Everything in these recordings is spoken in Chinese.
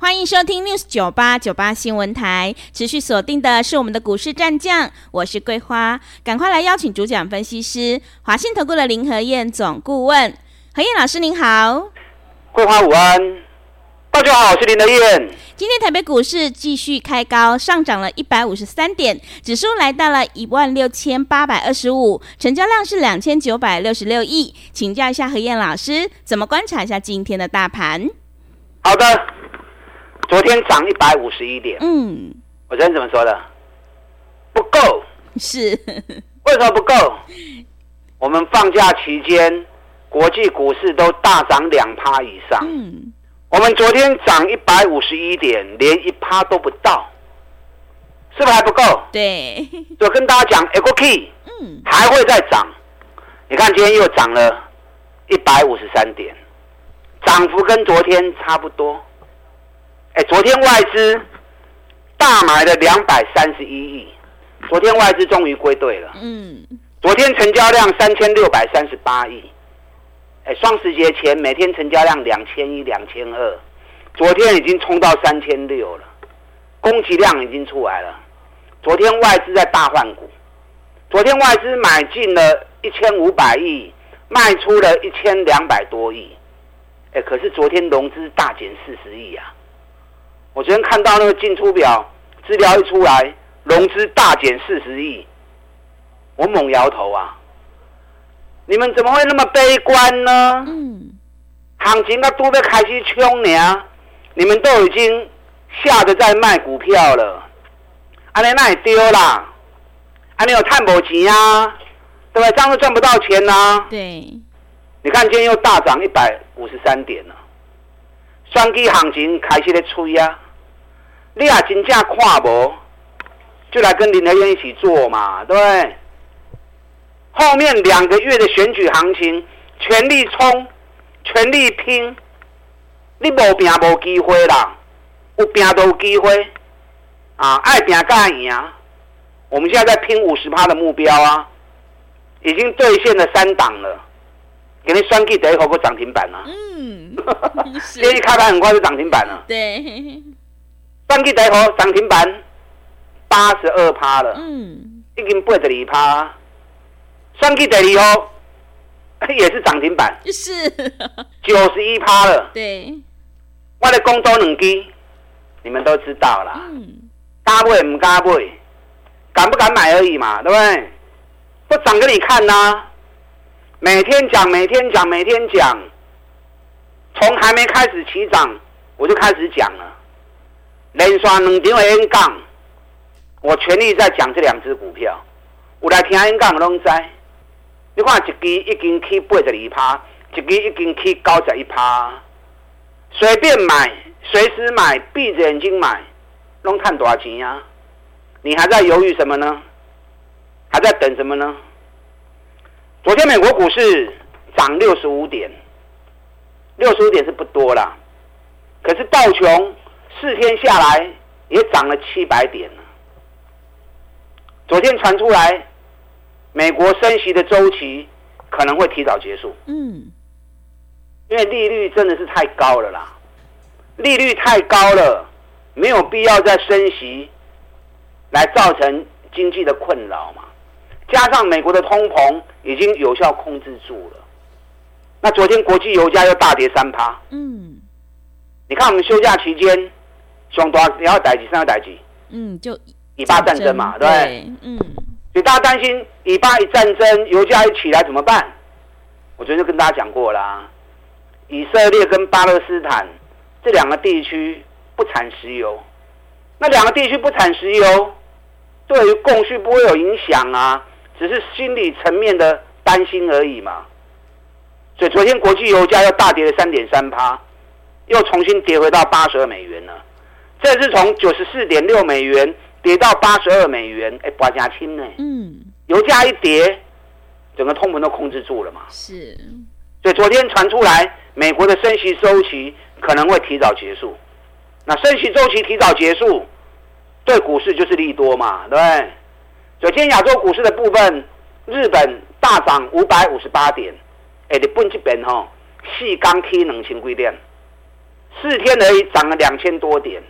欢迎收听 News 九八九八新闻台，持续锁定的是我们的股市战将，我是桂花，赶快来邀请主讲分析师华信投顾的林和燕总顾问，何燕老师您好，桂花午安，大家好，我是林和燕。今天台北股市继续开高，上涨了一百五十三点，指数来到了一万六千八百二十五，成交量是两千九百六十六亿，请教一下何燕老师，怎么观察一下今天的大盘？好的。昨天涨一百五十一点，嗯，我昨天怎么说的？不够，是，为什么不够？我们放假期间，国际股市都大涨两趴以上，嗯，我们昨天涨一百五十一点，连一趴都不到，是不是还不够？对，就跟大家讲 key，嗯，还会再涨。你看今天又涨了一百五十三点，涨幅跟昨天差不多。哎，昨天外资大买了两百三十一亿，昨天外资终于归队了。嗯，昨天成交量三千六百三十八亿。哎，双十节前每天成交量两千一、两千二，昨天已经冲到三千六了，供给量已经出来了。昨天外资在大换股，昨天外资买进了一千五百亿，卖出了一千两百多亿。哎，可是昨天融资大减四十亿啊。我昨天看到那个进出表资料一出来，融资大减四十亿，我猛摇头啊！你们怎么会那么悲观呢？嗯，行情都都在开始冲呢，你们都已经吓得在卖股票了，安尼那也丢啦，安尼有探不钱啊？对不对？这样都赚不到钱呐、啊。对，你看今天又大涨一百五十三点了，双击行情开始在吹啊！你也真正看无，就来跟林和彦一起做嘛，对不对？后面两个月的选举行情，全力冲，全力拼，你无拼无机会啦，有拼都有机会啊！爱拼才会赢。我们现在在拼五十趴的目标啊，已经兑现了三档了，给你双击得一口个涨停板了。嗯，今天一开盘很快就涨停板了。对。双击台股涨停板八十二趴了，嗯，已经八十二趴。双击第二号 也是涨停板，是九十一趴了。对，我的公多两支，你们都知道啦。嗯，敢买不敢买，敢不敢买而已嘛，对不对？不涨给你看呐、啊，每天讲，每天讲，每天讲，从还没开始起涨，我就开始讲了。连续两场的演讲，我全力在讲这两只股票。有来听演讲的拢知，你看一支已经去八十二趴，一支已经去九十一趴，随便买，随时买，闭着眼睛买，拢赚多少钱呀？你还在犹豫什么呢？还在等什么呢？昨天美国股市涨六十五点，六十五点是不多啦，可是道琼。四天下来也涨了七百点了。昨天传出来，美国升息的周期可能会提早结束。嗯，因为利率真的是太高了啦，利率太高了，没有必要再升息来造成经济的困扰嘛。加上美国的通膨已经有效控制住了，那昨天国际油价又大跌三趴。嗯，你看我们休假期间。上大你要代志，三要代志。嗯，就以巴战争嘛，对，对嗯，所以大家担心以巴一战争，油价一起来怎么办？我昨天就跟大家讲过啦，以色列跟巴勒斯坦这两个地区不产石油，那两个地区不产石油，对于供需不会有影响啊，只是心理层面的担心而已嘛。所以昨天国际油价又大跌了三点三趴，又重新跌回到八十二美元了。这是从九十四点六美元跌到八十二美元，哎，不加轻呢。嗯，油价一跌，整个通膨都控制住了嘛。是。所以昨天传出来，美国的升息周期可能会提早结束。那升息周期提早结束，对股市就是利多嘛，对不对？昨天亚洲股市的部分，日本大涨五百五十八点，哎，日本这边哈，四刚 K 两千几点，四天而已涨了两千多点。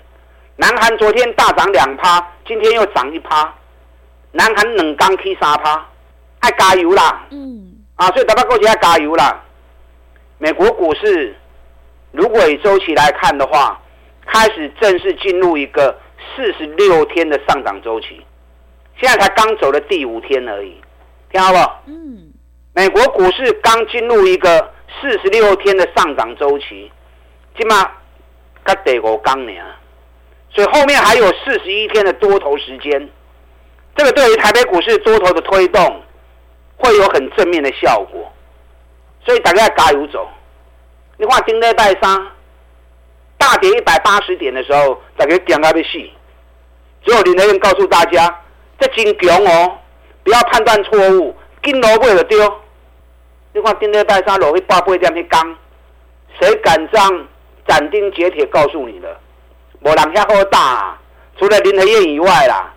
南韩昨天大涨两趴，今天又涨一趴。南韩两刚 K 三趴，爱加油啦！嗯，啊，所以大家过去要加油啦。美国股市如果以周期来看的话，开始正式进入一个四十六天的上涨周期，现在才刚走了第五天而已，听好不？嗯，美国股市刚进入一个四十六天的上涨周期，起码才第五天呢，所以后面还有四十一天的多头时间，这个对于台北股市多头的推动会有很正面的效果。所以大家加油走。你看今天拜三大跌一百八十点的时候，大家惊到要死。最后林德燕告诉大家，这真强哦，不要判断错误，跟罗贝尔丢。你看今天拜三落去八八点去刚，谁敢这样斩钉截铁告诉你的？没人遐好打啊，除了林和燕以外啦，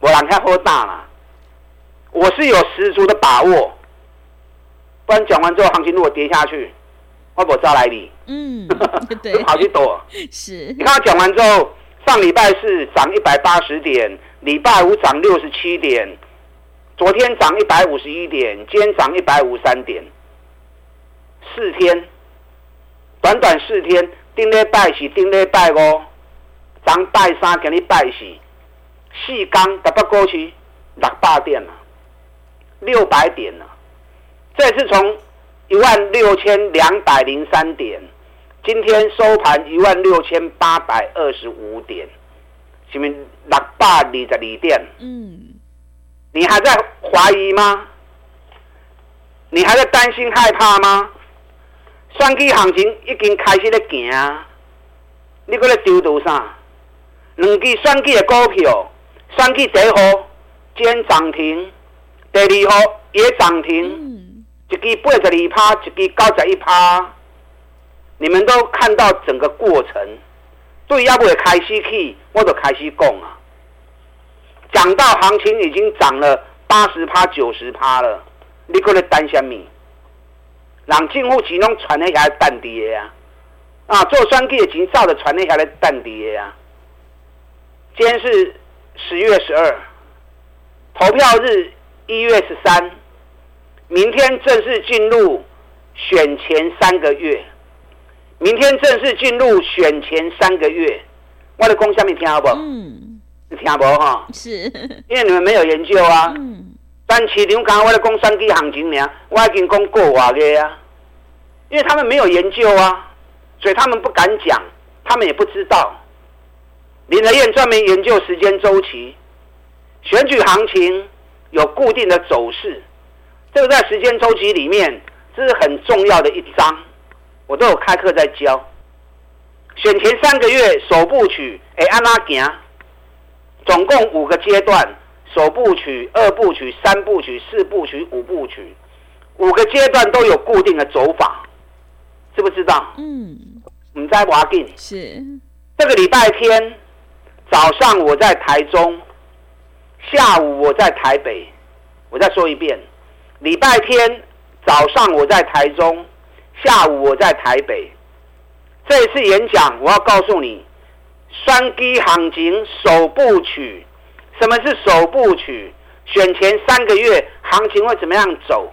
没人遐好打啦。我是有十足的把握。不然讲完之后，行情如果跌下去，我不招来你。嗯，对，跑去躲。是，你看我讲完之后，上礼拜四涨一百八十点，礼拜五涨六十七点，昨天涨一百五十一点，今天涨一百五十三点，四天，短短四天，顶礼拜四，顶礼拜五，涨拜三，给你拜四，四天台北股市六百点了，六百点了。这是从一万六千两百零三点，今天收盘一万六千八百二十五点，前面六百二十二点。嗯，你还在怀疑吗？你还在担心害怕吗？双击行情已经开始在行啊，你搁咧丢多啥？两支选举的股票，选举第一号今天涨停，第二号也涨停。嗯一支八十二趴，一支九十一趴，你们都看到整个过程，对，要不会开始去，我就开始讲啊。讲到行情已经涨了八十趴、九十趴了，你搁咧担什么？让政府钱拢传得下来淡跌呀！啊，做选举的钱照着传得下来淡跌呀！今天是十月十二，投票日一月十三。明天正式进入选前三个月，明天正式进入选前三个月，我的公下面听好不？嗯，你听不哈？是，因为你们没有研究啊。嗯。但市场刚刚我的讲三 G 行情呢，我已经讲过话的啊。因为他们没有研究啊，所以他们不敢讲，他们也不知道。林德燕专门研究时间周期，选举行情有固定的走势。这个在时间周期里面，这是很重要的一章，我都有开课在教。选前三个月首部曲，哎，按哪行？总共五个阶段：首部曲、二部曲、三部曲、四部曲、五部曲。五个阶段都有固定的走法，知不知道？嗯。唔在华定。是。这个礼拜天早上我在台中，下午我在台北。我再说一遍。礼拜天早上我在台中，下午我在台北。这一次演讲，我要告诉你，双击行情首部曲。什么是首部曲？选前三个月行情会怎么样走？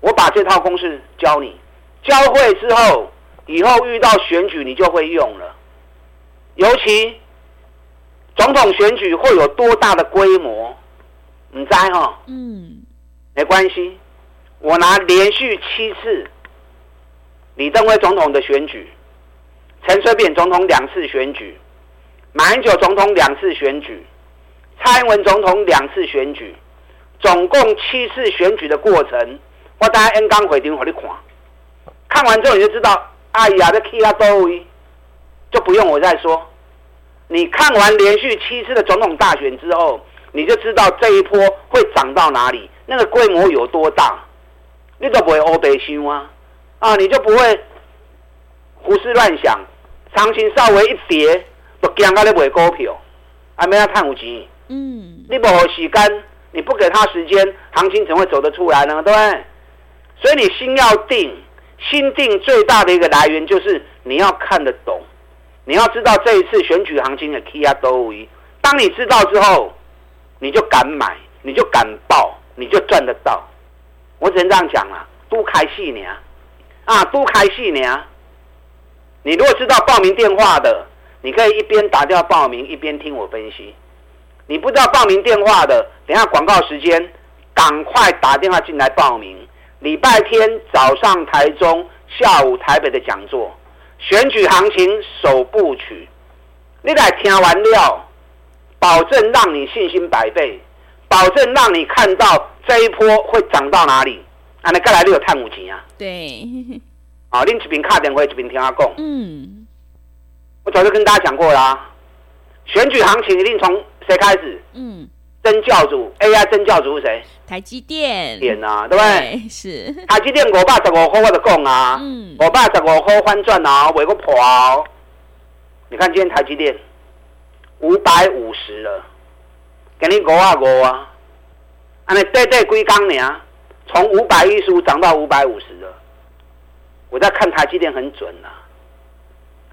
我把这套公式教你，教会之后，以后遇到选举你就会用了。尤其总统选举会有多大的规模？你猜哈？嗯。没关系，我拿连续七次李登辉总统的选举，陈水扁总统两次选举，马英九总统两次选举，蔡英文总统两次选举，总共七次选举的过程，我大家 N 刚回电给你看，看完之后你就知道，哎呀，这 K 啊多位，就不用我再说。你看完连续七次的总统大选之后，你就知道这一波会涨到哪里，那个规模有多大，你都不会欧北修啊，啊，你就不会胡思乱想，行情稍微一跌，就惊到你买股票，还没要探五级，嗯，你不给时间，你不给他时间，行情怎么会走得出来呢？对不对？所以你心要定，心定最大的一个来源就是你要看得懂，你要知道这一次选举行情的 key 啊都位。当你知道之后，你就敢买，你就敢报，你就赚得到。我只能这样讲了，都开戏呢，啊，都开戏呢。你如果知道报名电话的，你可以一边打电话报名，一边听我分析。你不知道报名电话的，等下广告时间，赶快打电话进来报名。礼拜天早上台中，下午台北的讲座，选举行情首部曲，你来听完了，保证让你信心百倍，保证让你看到这一波会涨到哪里。啊，你过来你有探五钱啊？对。啊，另一边卡电话，一边听我讲。嗯。我早就跟大家讲过啦、啊，选举行情一定从谁开始？嗯。真教主，AI 真教主是谁？台积电。点啊，对不对？对是。台积电五百十五块，我就讲啊。嗯。五百十五块翻转啊，尾个破啊。你看今天台积电五百五十了，给你五啊五啊。安尼短短几工呢？从五百一十五涨到五百五十了。我在看台积电很准啊。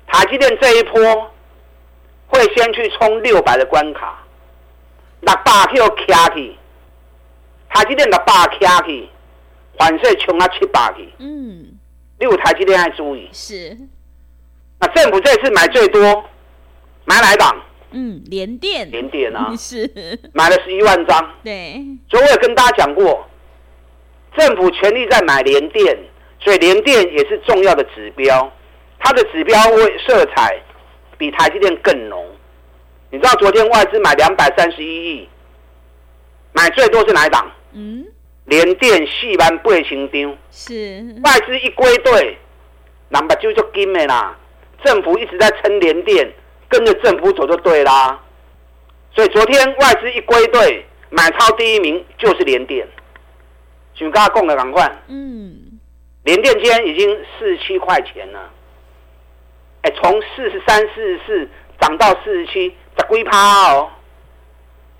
台积电这一波会先去冲六百的关卡。六百去卡去，台积电六百卡去，反势冲到七百去。嗯，你有台积电爱注意。是。那政府这次买最多，买哪一档？嗯，联电。联电啊。是。买了十一万张。对。所以我也跟大家讲过，政府全力在买联电，所以联电也是重要的指标，它的指标位色彩比台积电更浓。你知道昨天外资买两百三十一亿，买最多是哪一档？嗯，联电四万八千张。是外资一归队，那么就就金的啦。政府一直在撑联电，跟着政府走就对啦。所以昨天外资一归队，买超第一名就是联电。请大家共的赶快。嗯，联电今天已经四十七块钱了。哎，从四十三、四十四涨到四十七。十几趴哦，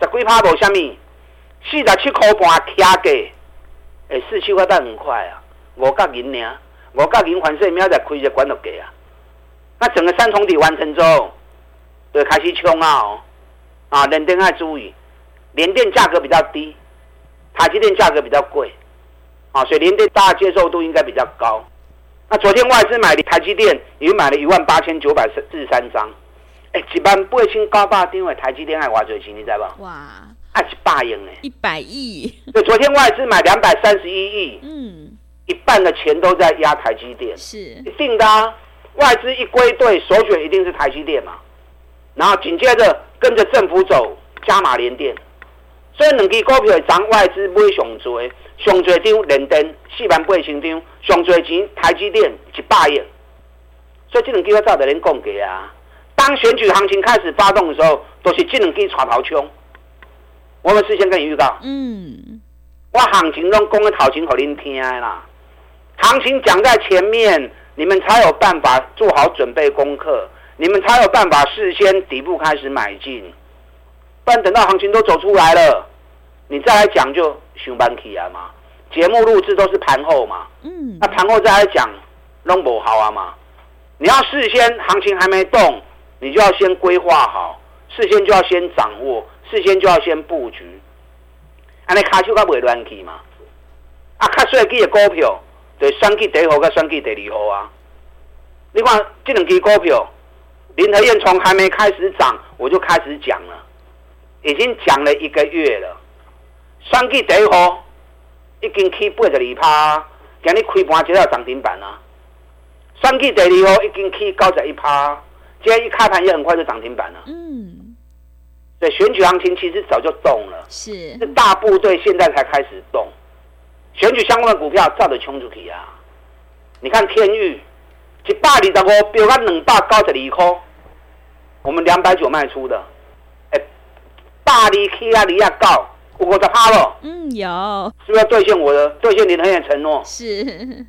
十几趴无虾米，四十七块半卡价，哎，四七块但很快啊，五角银呢，五角银反正明仔开就管到给啊，那整个三重底完成之后，对，开始冲啊哦，啊，联电爱注意，联电价格比较低，台积电价格比较贵，啊，所以联电大家接受度应该比较高。那昨天外资买的台积电也买了一万八千九百四十三张。哎，一万八千九百张的台积电爱挖最钱，你知道不？哇，爱一百亿呢！一百亿。对，昨天外资买两百三十一亿，嗯，一半的钱都在压台积电，是一定的啊。外资一归队，首选一定是台积电嘛。然后紧接着跟着政府走，加码联电。所以两支股票涨，外资买上多，上多张联电四万八千张，上多钱台积电一百亿。所以这两支我早就恁讲过啊。当选举行情开始发动的时候，都是这两支带头冲。我们事先跟你预告，嗯，我行情中公的头前给您听啦。行情讲在前面，你们才有办法做好准备功课，你们才有办法事先底部开始买进。不然等到行情都走出来了，你再来讲就上班起啊嘛。节目录制都是盘后嘛，嗯，那盘后再来讲，弄不好啊嘛。你要事先行情还没动。你就要先规划好，事先就要先掌握，事先就要先布局。安尼卡手较袂乱去嘛？啊，较衰记的股票，就选举第一号，甲选举第二号啊。你看这两支股票，林和彦从还没开始涨，我就开始讲了，已经讲了一个月了。选举第一号已经起八十二趴，今日开盘就要涨停板啊。选举第二号已经起九十一趴。今天一开盘也很快就涨停板了。嗯，对，选举行情其实早就动了，是是大部队现在才开始动，选举相关的股票照着冲出去啊！你看天域一百二十五飙到两百九十二块，我们两百九卖出的，哎，大利 K 啊，利亚高，有五十趴了。嗯，有。是不是要兑现我的兑现林和彦承诺？是。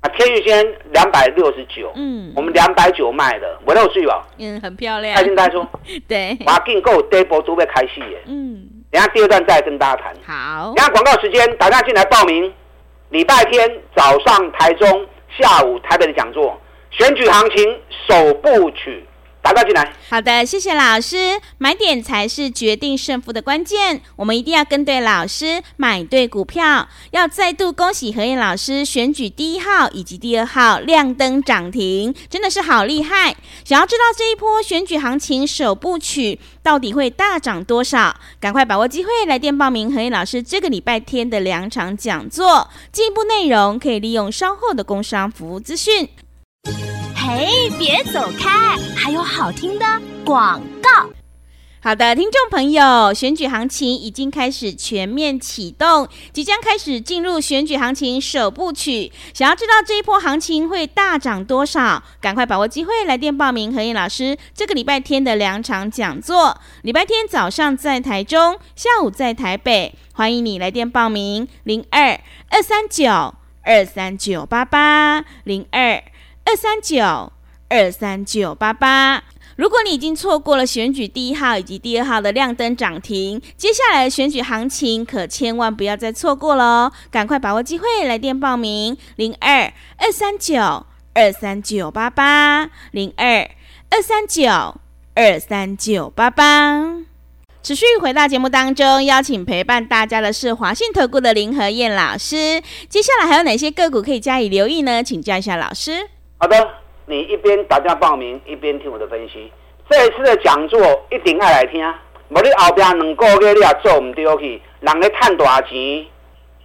啊，天宇轩两百六十九，嗯，我们两百九卖的，我有注意吧？嗯，很漂亮。开心带出。对。我订购第一波都被开戏耶。嗯。等下第二段再跟大家谈。好。等下广告时间，打电话进来报名。礼拜天早上台中，下午台北的讲座，选举行情首部曲。打到进来。好的，谢谢老师。买点才是决定胜负的关键，我们一定要跟对老师，买对股票。要再度恭喜何燕老师选举第一号以及第二号亮灯涨停，真的是好厉害。想要知道这一波选举行情首部曲到底会大涨多少？赶快把握机会来电报名何燕老师这个礼拜天的两场讲座。进一步内容可以利用稍后的工商服务资讯。嘿，别走开！还有好听的广告。好的，听众朋友，选举行情已经开始全面启动，即将开始进入选举行情首部曲。想要知道这一波行情会大涨多少？赶快把握机会来电报名何燕老师这个礼拜天的两场讲座。礼拜天早上在台中，下午在台北，欢迎你来电报名：零二二三九二三九八八零二。二三九二三九八八。如果你已经错过了选举第一号以及第二号的亮灯涨停，接下来的选举行情可千万不要再错过了，赶快把握机会来电报名：零二二三九二三九八八零二二三九二三九八八。持续回到节目当中，邀请陪伴大家的是华信投顾的林和燕老师。接下来还有哪些个股可以加以留意呢？请教一下老师。好的，你一边打电话报名，一边听我的分析。这一次的讲座一定要来听，无你后边两个月你也做唔对去，人家赚大钱，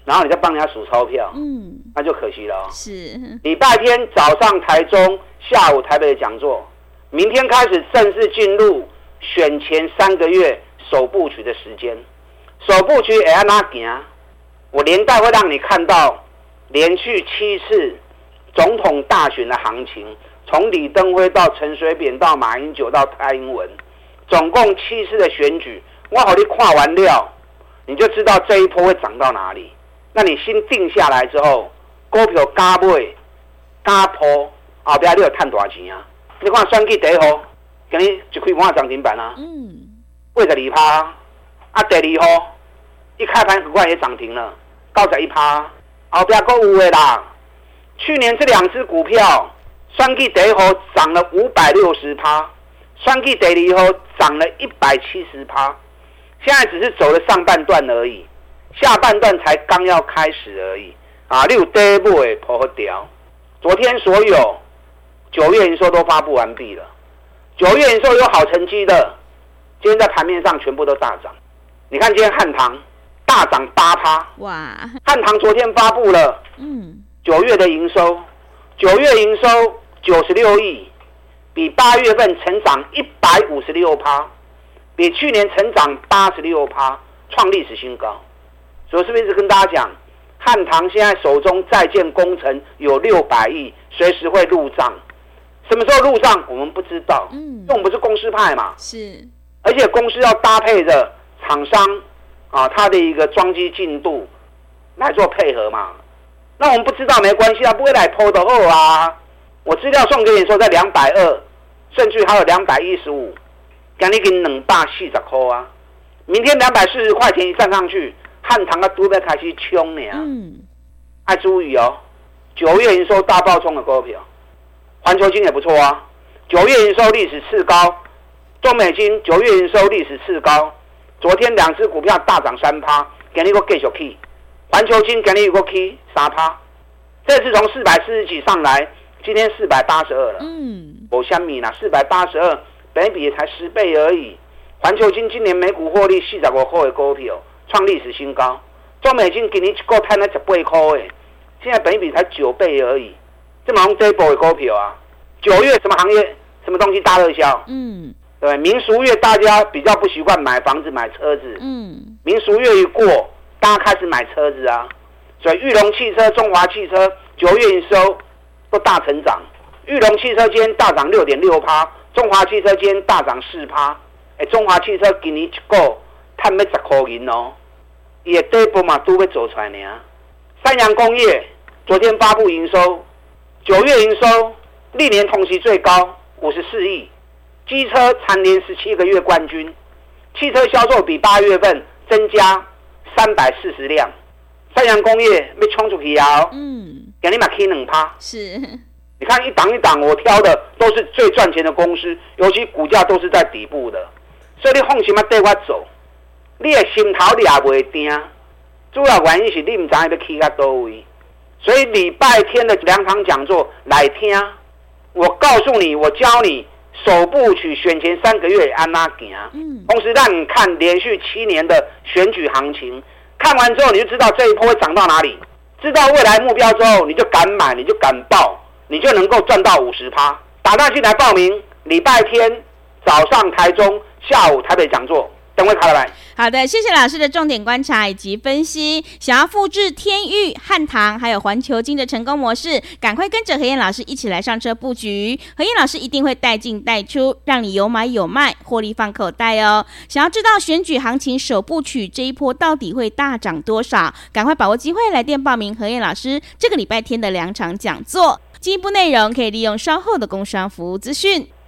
然后你再帮人家数钞票，嗯，那就可惜了。是。礼拜天早上台中，下午台北的讲座，明天开始正式进入选前三个月首部曲的时间。首部曲会按哪行？我连带会让你看到连续七次。总统大选的行情，从李登辉到陈水扁到马英九到蔡英文，总共七次的选举，我好你跨完料，你就知道这一波会涨到哪里。那你心定下来之后，股票加买加铺，后边你有赚多少钱啊？你看选举第一号，给你就可以换涨停板啊。嗯。八十二趴，啊，第二号一开盘很快也涨停了，九十一趴，后边还有的啦。去年这两只股票，双 G 第一号涨了五百六十趴，双 G 第二号涨了一百七十趴，现在只是走了上半段而已，下半段才刚要开始而已啊！你有第一步诶，破掉。昨天所有九月营收都发布完毕了，九月营收有好成绩的，今天在盘面上全部都大涨。你看今天汉唐大涨八趴，哇！汉唐昨天发布了，嗯。九月的营收，九月营收九十六亿，比八月份成长一百五十六趴，比去年成长八十六趴，创历史新高。所以是不是一直跟大家讲，汉唐现在手中在建工程有六百亿，随时会入账。什么时候入账，我们不知道。嗯，因为我们不是公司派嘛。是。而且公司要搭配着厂商啊，他的一个装机进度来做配合嘛。那我们不知道没关系啊，不会来抛的二啊。我资料送给你说在两百二，甚至还有两百一十五，给你给两百四十块啊。明天两百四十块钱一站上去，汉唐的都要开始冲了。嗯，爱注意哦。九月营收大爆冲的股票，环球金也不错啊。九月营收历史次高，中美金九月营收历史次高。昨天两只股票大涨三趴，给你一个继续去。环球金给你有个 K 三趴，这次从四百四十几上来，今天四百八十二了。嗯，我相米呢，四百八十二，本比也才十倍而已。环球金今年每股获利四十五块的股票，创历史新高。中美金给你一个摊了十八块诶，现在本益比才九倍而已。这么这一波的股票啊，九月什么行业、什么东西大热销？嗯，对，民俗月大家比较不习惯买房子、买车子。嗯，民俗月一过。大家开始买车子啊，所以裕隆汽车、中华汽车九月营收都大成长。裕隆汽车今天大涨六点六趴，中华汽车今天大涨四趴哎，中华汽车今年一个赚要十块银哦，伊的底部嘛都要做出来呢。三洋工业昨天发布营收，九月营收历年同期最高五十四亿，机车蝉联十七个月冠军，汽车销售比八月份增加三百四十辆。三洋工业要冲出去啊！嗯，给你买 K 两趴。是，你看一档一档，我挑的都是最赚钱的公司，尤其股价都是在底部的，所以你放心嘛，带我走。你的心头你也袂定，主要原因是你唔知要去到多位。所以礼拜天的两场讲座来听，我告诉你，我教你首部曲选前三个月安哪行。嗯，同时让你看连续七年的选举行情。看完之后，你就知道这一波会涨到哪里，知道未来目标之后，你就敢买，你就敢报，你就能够赚到五十趴。打电话进来报名，礼拜天早上台中，下午台北讲座。好的，谢谢老师的重点观察以及分析。想要复制天域、汉唐还有环球金的成功模式，赶快跟着何燕老师一起来上车布局。何燕老师一定会带进带出，让你有买有卖，获利放口袋哦。想要知道选举行情首部曲这一波到底会大涨多少？赶快把握机会来电报名何燕老师这个礼拜天的两场讲座。进一步内容可以利用稍后的工商服务资讯。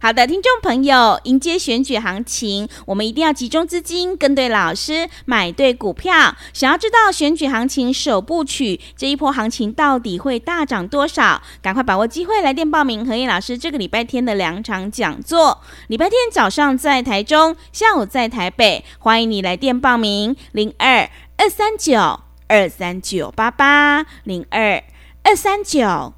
好的，听众朋友，迎接选举行情，我们一定要集中资金，跟对老师，买对股票。想要知道选举行情首部曲这一波行情到底会大涨多少？赶快把握机会来电报名何燕老师这个礼拜天的两场讲座。礼拜天早上在台中，下午在台北，欢迎你来电报名：零二二三九二三九八八零二二三九。